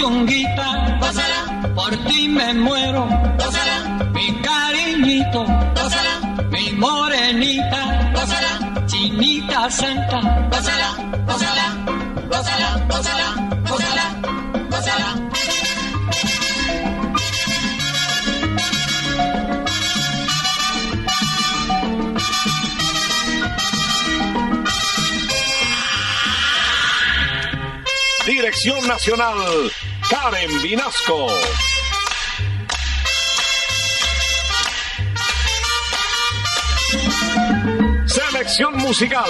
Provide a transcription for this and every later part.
Mi puchonguita, gózala, por ti me muero, gózala, mi cariñito, gózala, mi morenita, gózala, chinita santa, gózala, gózala, gózala, gózala, gózala, gózala. Dirección Nacional, Karen Vinasco. Selección musical,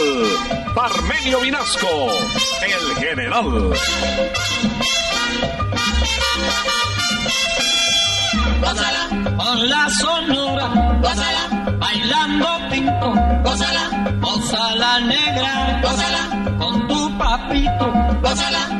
Parmenio Vinasco, el general. gózala, con la sonora, bailando pinto, gózala, gózala negra, gózala, con tu papito, gózala,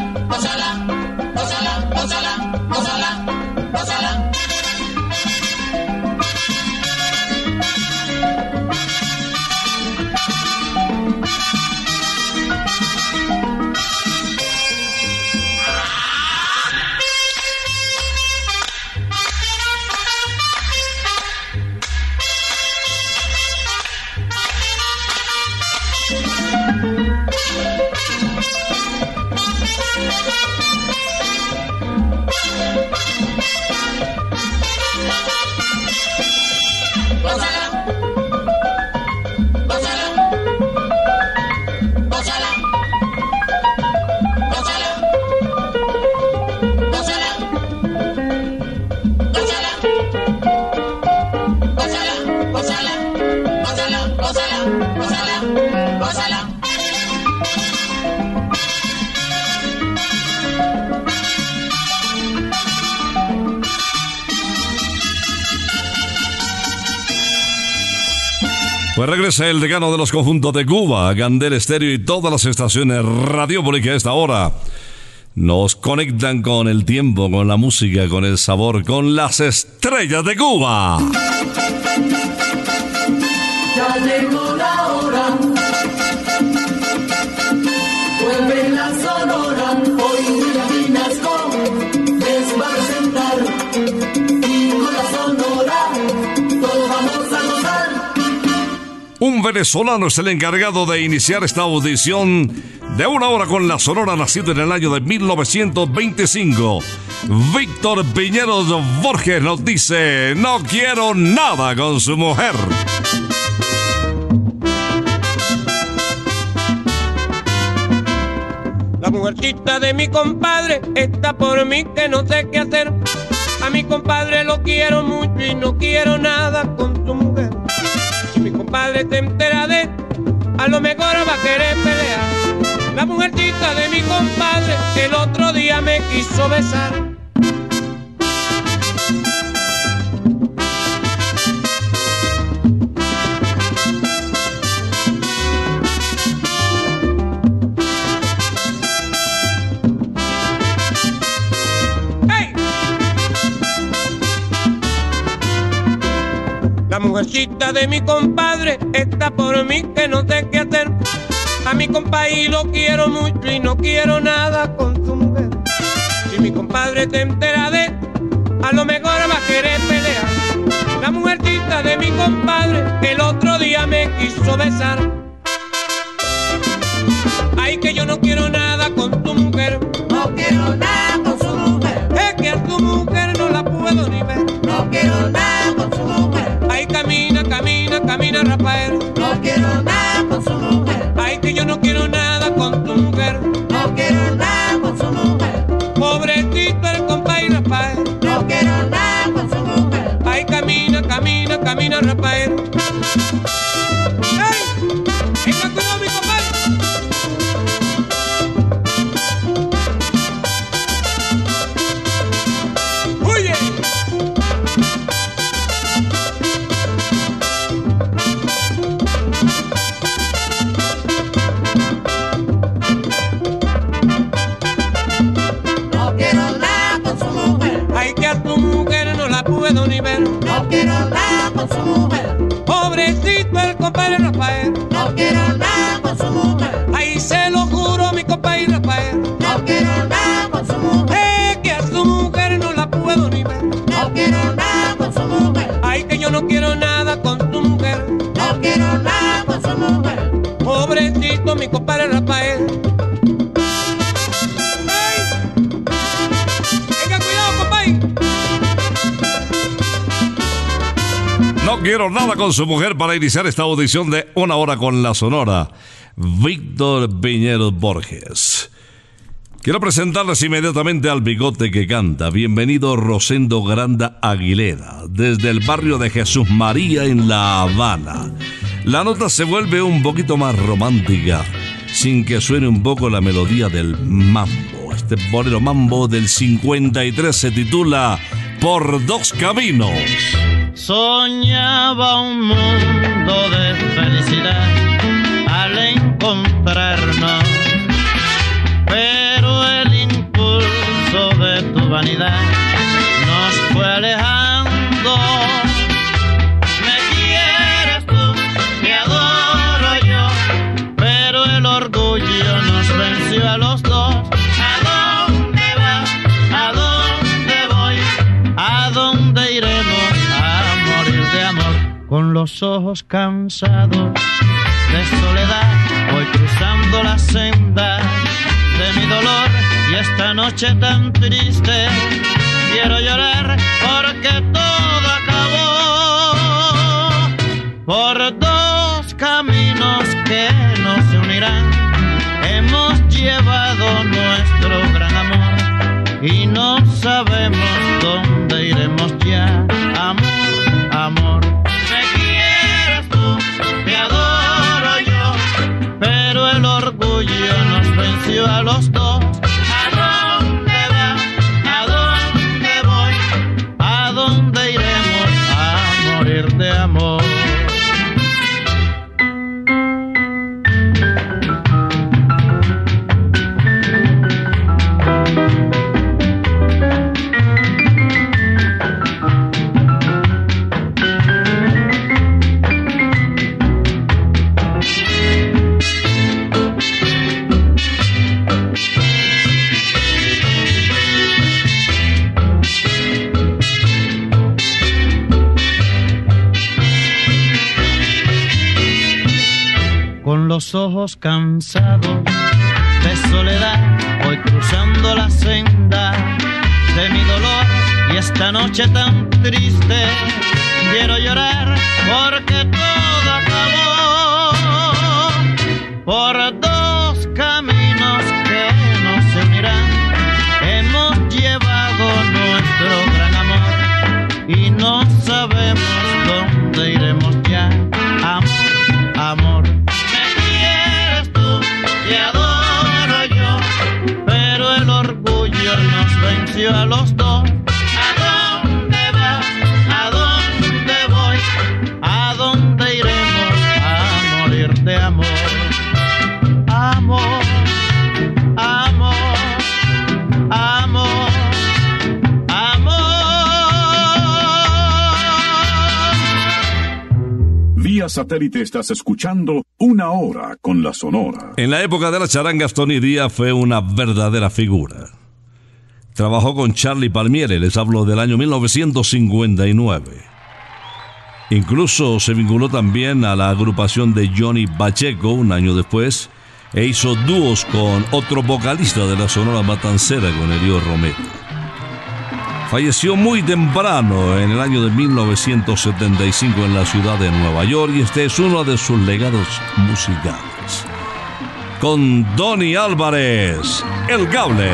Pues regresa el decano de los conjuntos de Cuba, Gandel Estéreo y todas las estaciones radiofónicas a esta hora. Nos conectan con el tiempo, con la música, con el sabor, con las estrellas de Cuba. Venezolano es el encargado de iniciar esta audición de una hora con la Sonora, nacido en el año de 1925. Víctor Piñeros Borges nos dice, no quiero nada con su mujer. La mujercita de mi compadre está por mí que no sé qué hacer. A mi compadre lo quiero mucho y no quiero nada con su mujer. Compadre se entera a lo mejor va a querer pelear. La mujercita de mi compadre el otro día me quiso besar. mujercita de mi compadre está por mí que no sé qué hacer. A mi compadre lo quiero mucho y no quiero nada con su mujer. Si mi compadre te entera de a lo mejor va a querer pelear. La mujercita de mi compadre el otro día me quiso besar. Ay, que yo no quiero nada con tu mujer. No quiero nada con su mujer. Es que a tu mujer no la puedo ni ver. No quiero nada. Nada con su mujer para iniciar esta audición de Una Hora con la Sonora. Víctor Piñero Borges. Quiero presentarles inmediatamente al bigote que canta. Bienvenido Rosendo Granda Aguilera, desde el barrio de Jesús María en La Habana. La nota se vuelve un poquito más romántica, sin que suene un poco la melodía del mambo. Este bolero mambo del 53 se titula Por dos caminos. Soñaba un mundo de felicidad al encontrarnos, pero el impulso de tu vanidad nos fue alejando. Los ojos cansados de soledad, voy cruzando la senda de mi dolor y esta noche tan triste quiero llorar porque todo acabó por dos caminos que nos unirán. Hemos llevado nuestro gran amor y no sabemos dónde los. Ojos cansados de soledad, voy cruzando la senda de mi dolor y esta noche tan triste quiero llorar porque todo satélite estás escuchando Una Hora con la Sonora. En la época de las charangas, Tony Díaz fue una verdadera figura. Trabajó con Charlie Palmieri, les hablo del año 1959. Incluso se vinculó también a la agrupación de Johnny Pacheco un año después e hizo dúos con otro vocalista de la Sonora Matancera, con Elio Romero. Falleció muy temprano, en el año de 1975, en la ciudad de Nueva York, y este es uno de sus legados musicales. Con Donny Álvarez, El Gable.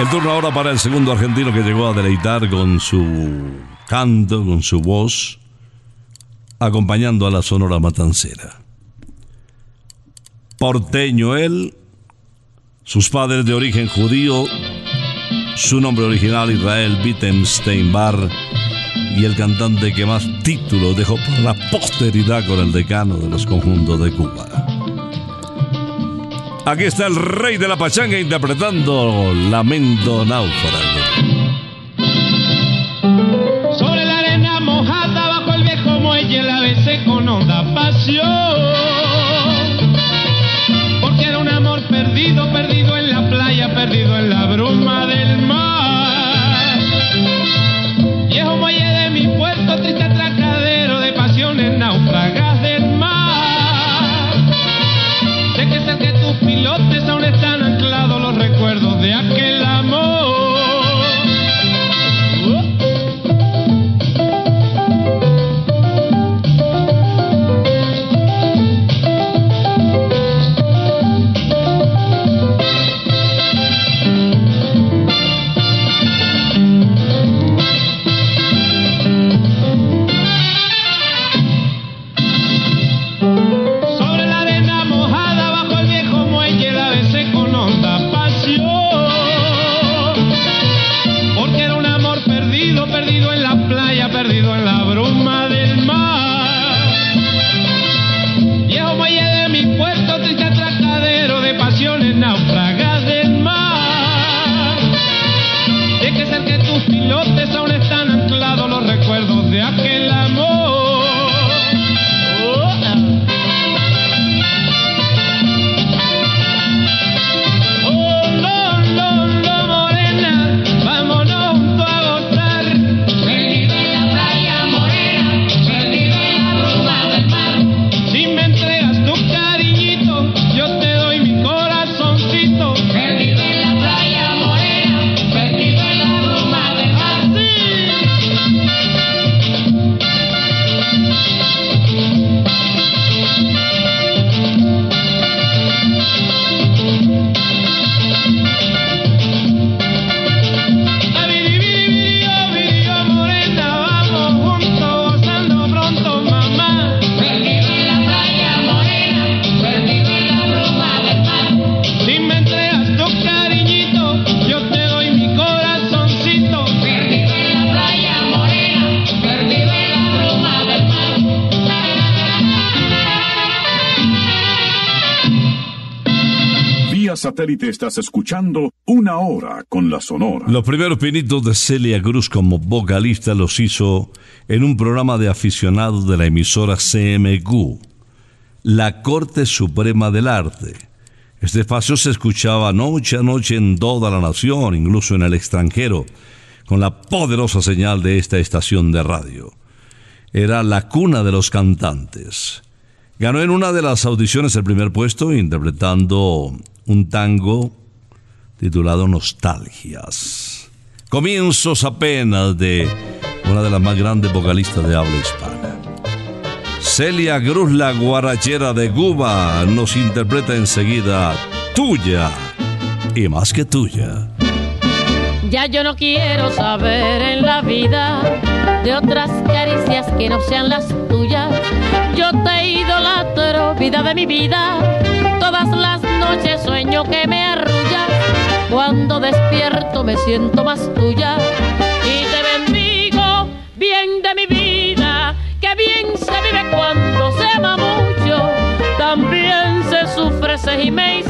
El turno ahora para el segundo argentino que llegó a deleitar con su canto, con su voz, acompañando a la Sonora Matancera. Porteño él, sus padres de origen judío, su nombre original Israel Wittenstein Bar y el cantante que más títulos dejó para la posteridad con el decano de los conjuntos de Cuba. Aquí está el rey de la pachanga interpretando Lamento Náufrago. Satélite estás escuchando Una Hora con la Sonora. Los primeros pinitos de Celia Cruz como vocalista los hizo en un programa de aficionados de la emisora CMQ, la Corte Suprema del Arte. Este espacio se escuchaba noche a noche en toda la nación, incluso en el extranjero, con la poderosa señal de esta estación de radio. Era la cuna de los cantantes. Ganó en una de las audiciones el primer puesto interpretando un tango titulado Nostalgias. Comienzos apenas de una de las más grandes vocalistas de habla hispana. Celia Cruz, la guarachera de Cuba, nos interpreta enseguida Tuya y más que tuya. Ya yo no quiero saber en la vida de otras caricias que no sean las tuyas. Yo te idolatro, vida de mi vida. Todas las noches sueño que me arrullas. Cuando despierto me siento más tuya. Y te bendigo, bien de mi vida. Que bien se vive cuando se ama mucho. También se sufre, se gime y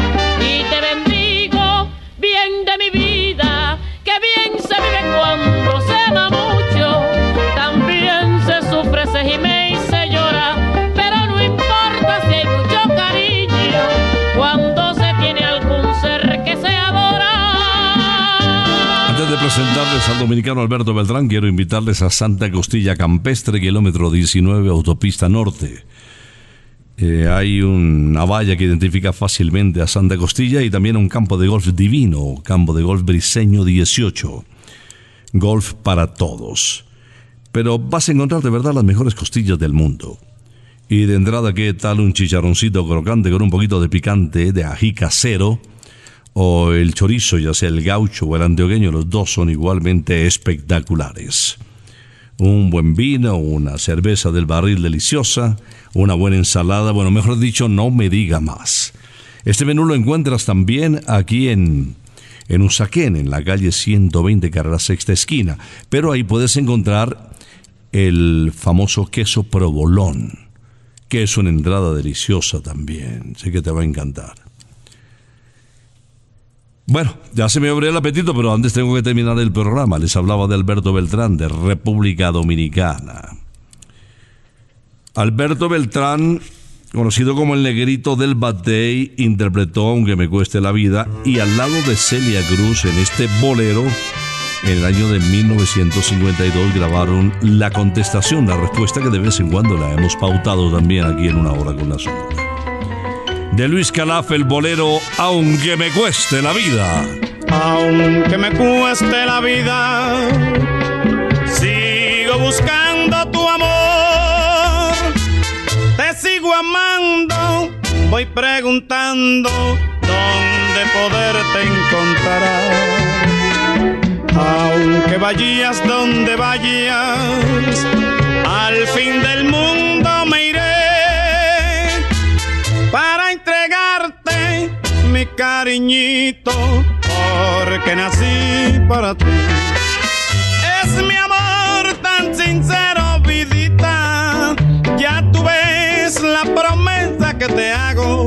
Presentarles al dominicano Alberto Beltrán, quiero invitarles a Santa Costilla Campestre, kilómetro 19, autopista norte. Eh, hay una valla que identifica fácilmente a Santa Costilla y también un campo de golf divino, campo de golf briseño 18. Golf para todos. Pero vas a encontrar de verdad las mejores costillas del mundo. Y de entrada, ¿qué tal un chicharroncito crocante con un poquito de picante, de ají casero? O el chorizo, ya sea el gaucho o el antioqueño, los dos son igualmente espectaculares. Un buen vino, una cerveza del barril deliciosa, una buena ensalada, bueno, mejor dicho, no me diga más. Este menú lo encuentras también aquí en, en Usaquén, en la calle 120, carrera sexta esquina. Pero ahí puedes encontrar el famoso queso provolón, que es una entrada deliciosa también. Sé que te va a encantar. Bueno, ya se me abrió el apetito, pero antes tengo que terminar el programa. Les hablaba de Alberto Beltrán, de República Dominicana. Alberto Beltrán, conocido como el negrito del Batey, interpretó Aunque me cueste la vida y al lado de Celia Cruz en este bolero, en el año de 1952 grabaron La contestación, la respuesta que de vez en cuando la hemos pautado también aquí en Una Hora con la Sonora. De Luis Calaf, el bolero Aunque me cueste la vida. Aunque me cueste la vida, sigo buscando tu amor. Te sigo amando, voy preguntando dónde poderte encontrar. Aunque vayas donde vayas, al fin del mundo cariñito, porque nací para ti. Es mi amor tan sincero, vidita, ya tú ves la promesa que te hago.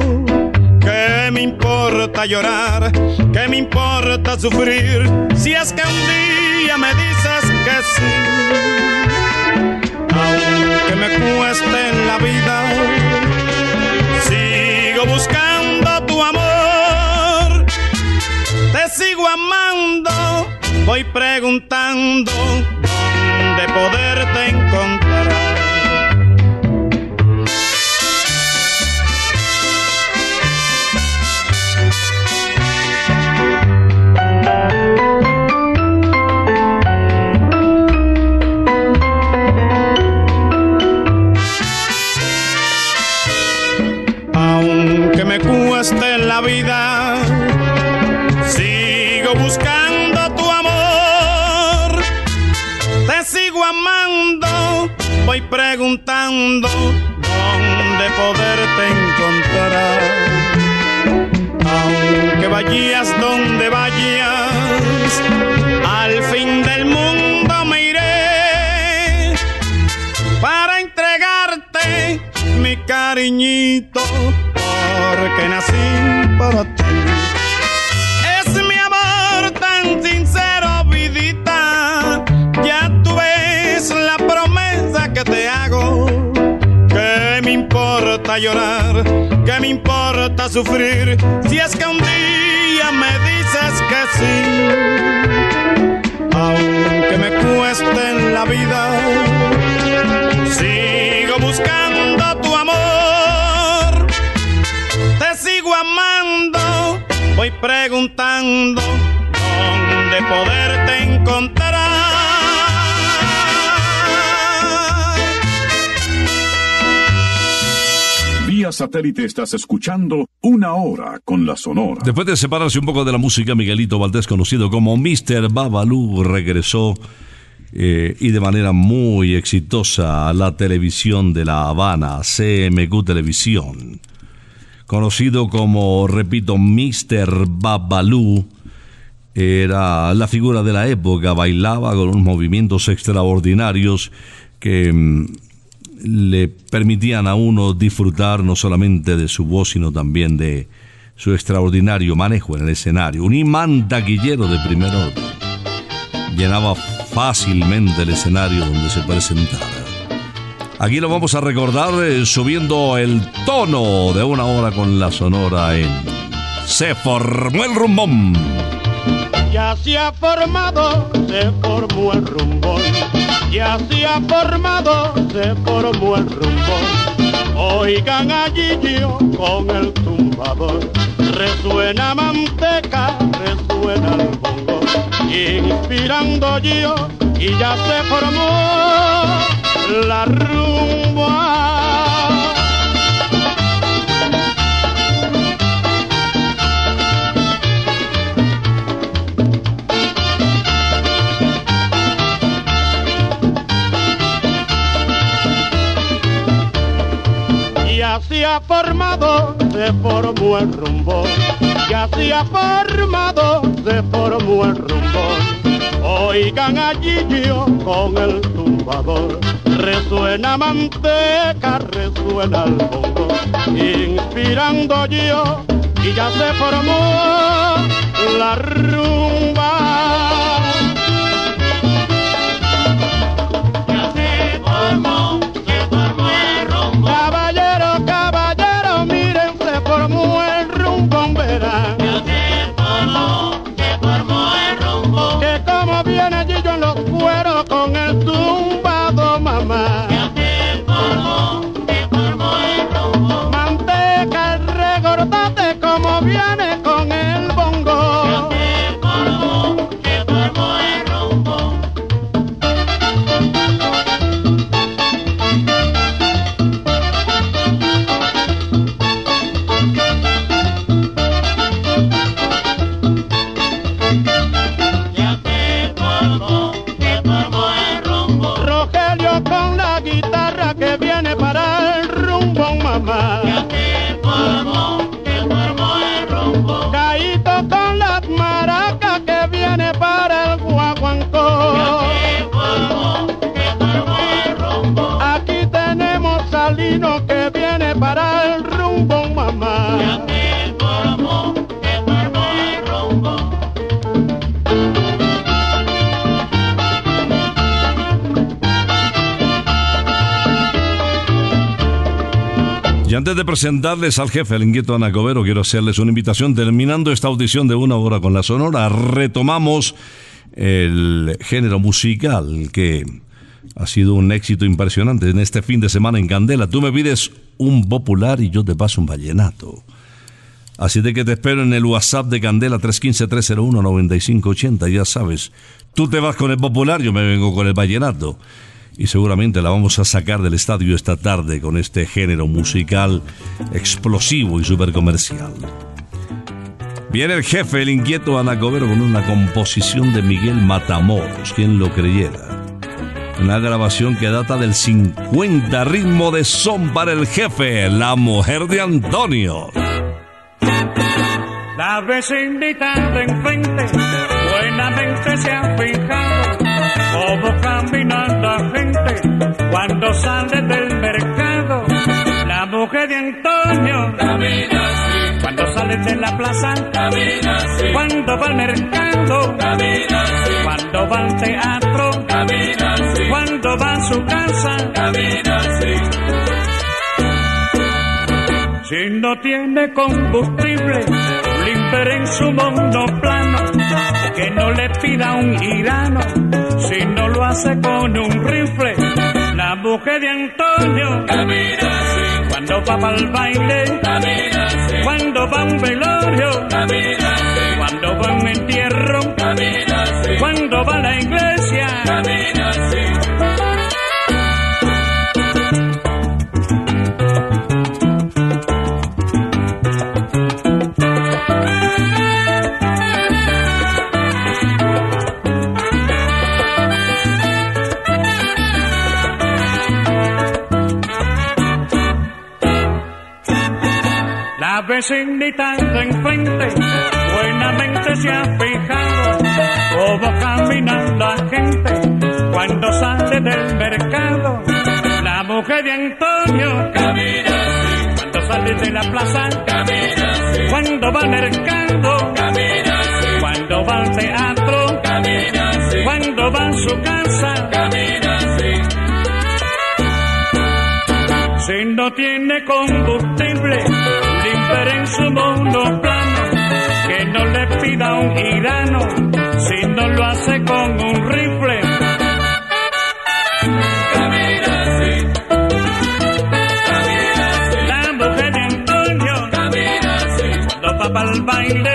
¿Qué me importa llorar? ¿Qué me importa sufrir? Si es que un día me dices que sí. Aunque me cueste en la vida, amando, voy preguntando dónde poderte encontrar. Preguntando dónde poderte encontrar. Aunque vayas donde vayas, al fin del mundo me iré para entregarte mi cariñito, llorar? ¿Qué me importa sufrir? Si es que un día me dices que sí. Aunque me cueste en la vida, sigo buscando tu amor. Te sigo amando, voy preguntando dónde poderte encontrar. Satélite estás escuchando Una Hora con la Sonora. Después de separarse un poco de la música, Miguelito Valdés, conocido como Mr. Babalú, regresó eh, y de manera muy exitosa a la televisión de La Habana, CMQ Televisión. Conocido como, repito, Mr. Babalú, era la figura de la época, bailaba con unos movimientos extraordinarios que mm, le permitían a uno disfrutar no solamente de su voz, sino también de su extraordinario manejo en el escenario. Un imán taquillero de primer orden. Llenaba fácilmente el escenario donde se presentara. Aquí lo vamos a recordar eh, subiendo el tono de una hora con la sonora en Se formó el rumbón. Ya se ha formado, se formó el rumbón. Ya se ha formado, se formó el rumbón. Oigan allí yo con el tumbador. Resuena manteca, resuena el bongo. Inspirando yo y ya se formó la rumba. Ya se ha formado, se formó el rumbo. Ya se ha formado, se formó el rumbo. Oigan allí yo con el tumbador. Resuena manteca, resuena el bongo. Inspirando yo y ya se formó la rumba. Presentarles al jefe, el inquieto Anacobero, quiero hacerles una invitación. Terminando esta audición de una hora con la Sonora, retomamos el género musical que ha sido un éxito impresionante en este fin de semana en Candela. Tú me pides un popular y yo te paso un vallenato. Así de que te espero en el WhatsApp de Candela 315-301-9580. Ya sabes, tú te vas con el popular, yo me vengo con el vallenato y seguramente la vamos a sacar del estadio esta tarde con este género musical explosivo y super comercial. Viene el jefe, el inquieto Anacobero, con una composición de Miguel Matamoros, quien lo creyera. Una grabación que data del 50 ritmo de son para el jefe, la mujer de Antonio. La vecindita de enfrente buenamente se ha fijado cuando sale del mercado. La mujer de Antonio camina así. Cuando sale de la plaza camina así. Cuando va al mercado camina así. Cuando va al teatro camina así. Cuando va a su casa camina así. Si no tiene combustible, limper en su monoplano, que no le pida un irano, si no lo hace con un rifle. Mujer de Antonio camina así. Cuando va para el baile, camina así. Cuando va a un velorio, camina así. Cuando va a un entierro, camina así. Cuando va a la iglesia, La vecinita de enfrente buenamente se ha fijado cómo camina la gente cuando sale del mercado. La mujer de Antonio camina así. Cuando sale de la plaza camina así. Cuando va al mercado camina así. Cuando va al teatro camina así. Cuando va a su casa camina así. Si no tiene combustible, limper en su monoplano, que no le pida un irano, si no lo hace con un rifle. Camina así. Camina así. La mujer de Antonio camina así. Cuando va el baile,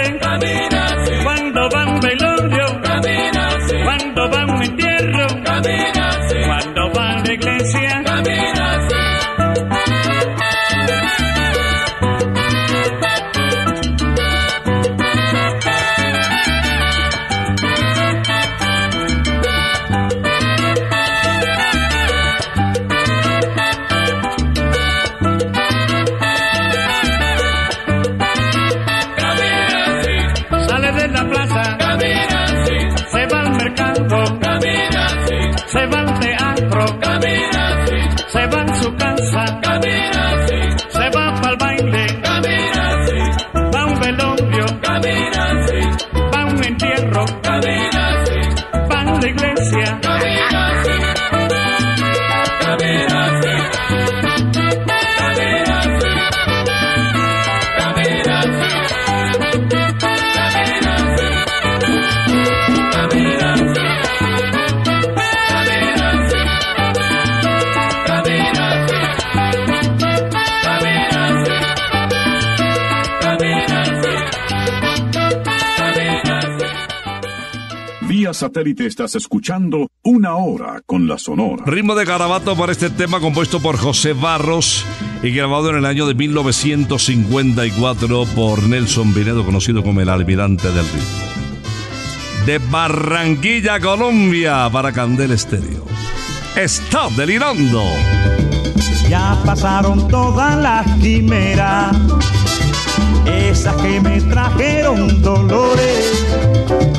Se va al teatro, camina así. Se va a su casa, camina satélite estás escuchando una hora con la Sonora. Ritmo de garabato para este tema compuesto por José Barros y grabado en el año de 1954 por Nelson Vinedo, conocido como el almirante del ritmo. De Barranquilla, Colombia, para Candel Estéreo. Está delirando. Ya pasaron todas las quimeras, esas que me trajeron dolores.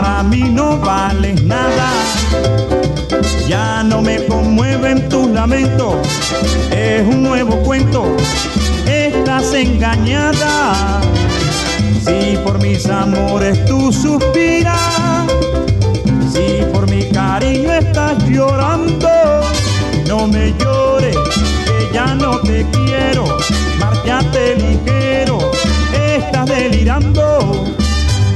Para mí no vales nada. Ya no me conmueven tus lamentos, es un nuevo cuento, estás engañada. Si por mis amores tú suspiras, si por mi cariño estás llorando, no me llores, que ya no te quiero, márchate ligero, estás delirando,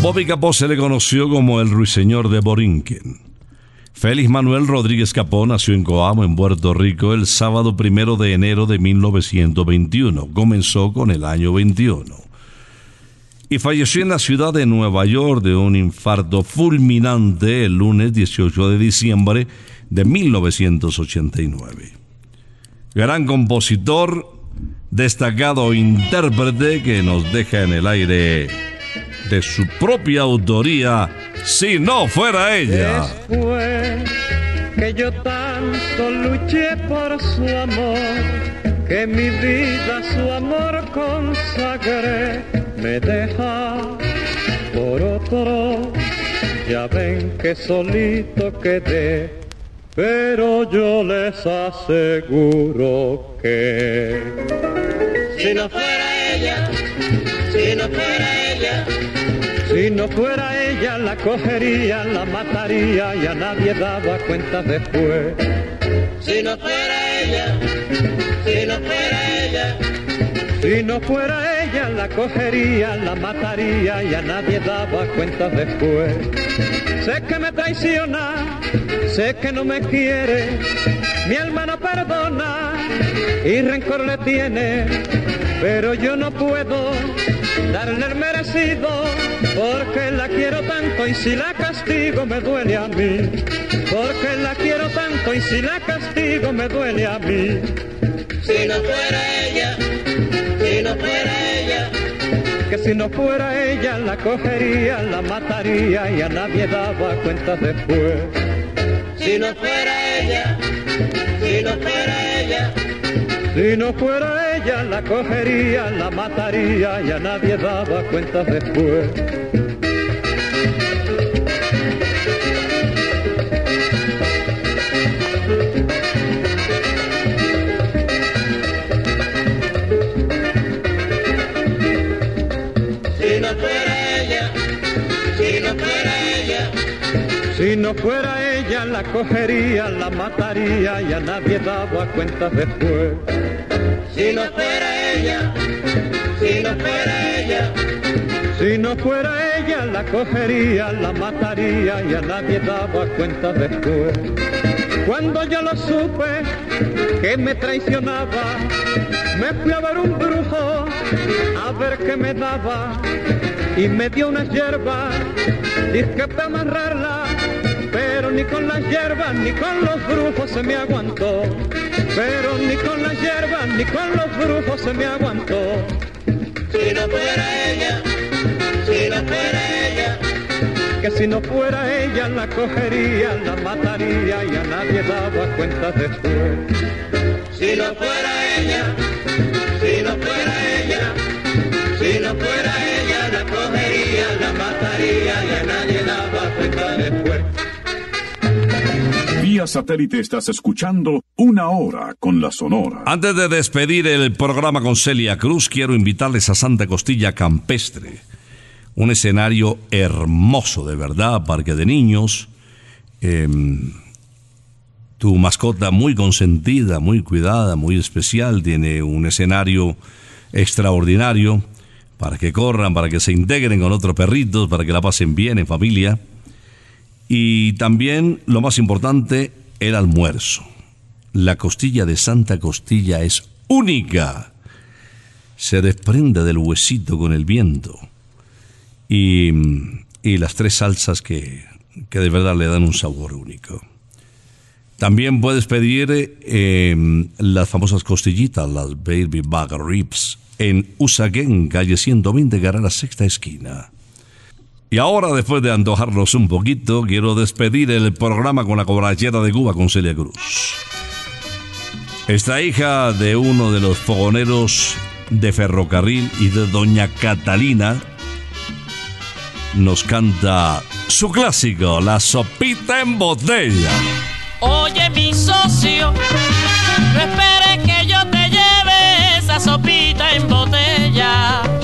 Bobby Capó se le conoció como el ruiseñor de Borinquen. Félix Manuel Rodríguez Capó nació en Coamo, en Puerto Rico, el sábado primero de enero de 1921. Comenzó con el año 21. Y falleció en la ciudad de Nueva York de un infarto fulminante el lunes 18 de diciembre de 1989. Gran compositor, destacado intérprete que nos deja en el aire de su propia autoría, si no fuera ella. Fue que yo tanto luché por su amor, que mi vida su amor consagré, me deja por otro, ya ven que solito quedé, pero yo les aseguro que Si no fuera ella, si no fuera ella, Si no fuera ella la cogería, la mataría y a nadie daba cuenta después. si no fuera ella, si no fuera ella, Si no fuera ella la cogería, la mataría y a nadie daba cuenta después. Sé que me traiciona, sé que no me quiere, mi alma no perdona y rencor le tiene, pero yo no puedo darle el merecido porque la quiero tanto y si la castigo me duele a mí, porque la quiero tanto y si la castigo me duele a mí. si no fuera ella, si no fuera ella, que si no fuera ella la cogería, la mataría y a nadie daba cuenta después. si no fuera ella, si no fuera ella, Si no fuera ella la cogería, la mataría y a nadie daba cuenta después. si no fuera ella, si no fuera ella, Si no fuera ella la cogería, la mataría y a nadie daba cuenta después. Si no fuera ella, si no fuera ella, Si no fuera ella la cogería, la mataría y a nadie daba cuenta después. Cuando yo lo supe que me traicionaba, me fui a ver un brujo a ver qué me daba. Y me dio unas hierbas, dije para amarrarla, pero ni con las hierbas ni con los brujos se me aguantó, pero ni con las hierbas ni con los brujos se me aguantó. si no fuera ella, si no fuera ella, que que si no fuera ella la cogería, la mataría y a nadie daba cuenta después. Si no fuera ella, si no fuera ella, si no fuera ella la cogería, la mataría y a nadie daba cuenta después. Satélite estás escuchando Una Hora con la Sonora. Antes de despedir el programa con Celia Cruz, quiero invitarles a Santa Costilla Campestre. Un escenario hermoso, de verdad, parque de niños. em, tu mascota muy consentida, muy cuidada, muy especial. Tiene un escenario extraordinario para que corran, para que se integren con otros perritos, para que la pasen bien en familia. Y también, lo más importante, el almuerzo. La costilla de Santa Costilla es única. Se desprende del huesito con el viento. Y, y las tres salsas que, que de verdad le dan un sabor único. También puedes pedir eh, las famosas costillitas, las Baby Back Ribs, en Usaquén, calle 120, Carrera Sexta Esquina. Y ahora, después de antojarnos un poquito, quiero despedir el programa con la cobrachera de Cuba con Celia Cruz. Esta hija de uno de los fogoneros de ferrocarril y de Doña Catalina nos canta su clásico, La sopita en botella. Oye, mi socio, no esperes que yo te lleve esa sopita en botella.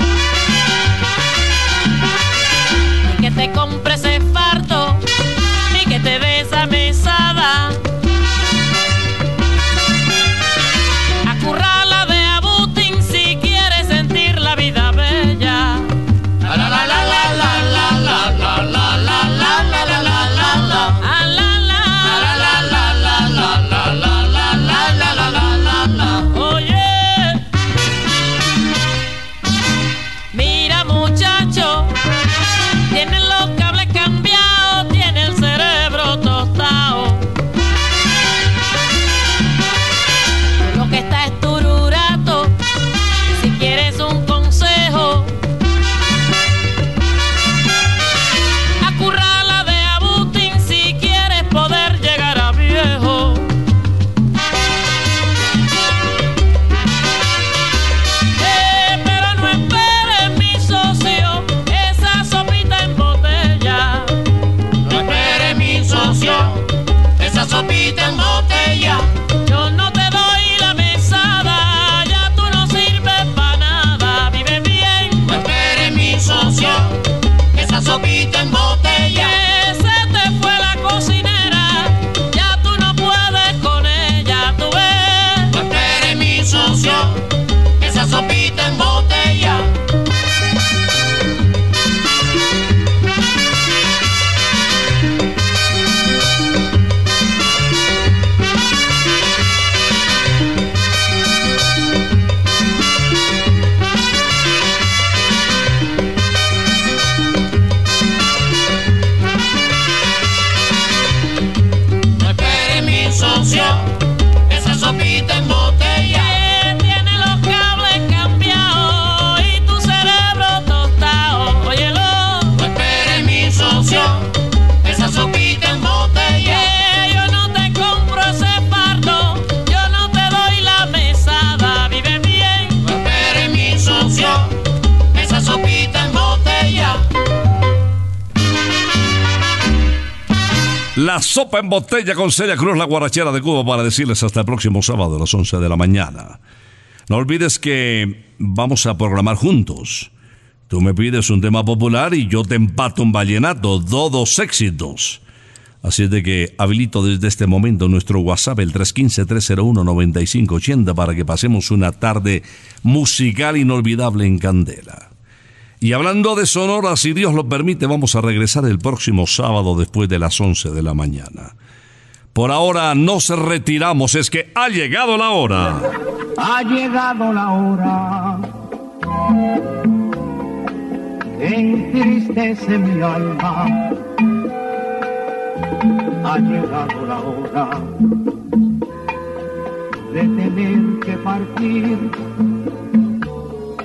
Sopa en botella con Celia Cruz, la guarachera de Cuba, para decirles hasta el próximo sábado a las 11 de la mañana. No olvides que vamos a programar juntos. Tú me pides un tema popular y yo te empato un vallenato, todos éxitos. Así es de que habilito desde este momento nuestro WhatsApp, el 315-301-9580, para que pasemos una tarde musical inolvidable en Candela. Y hablando de Sonora, si Dios lo permite, vamos a regresar el próximo sábado después de las 11 de la mañana. Por ahora nos retiramos, es que ha llegado la hora. Ha llegado la hora. Entristece mi alma. Ha llegado la hora de tener que partir.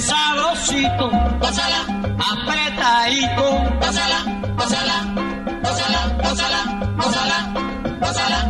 sabrosito, pásala, apretadito, pásala, pásala, pásala, pásala, pásala, pásala.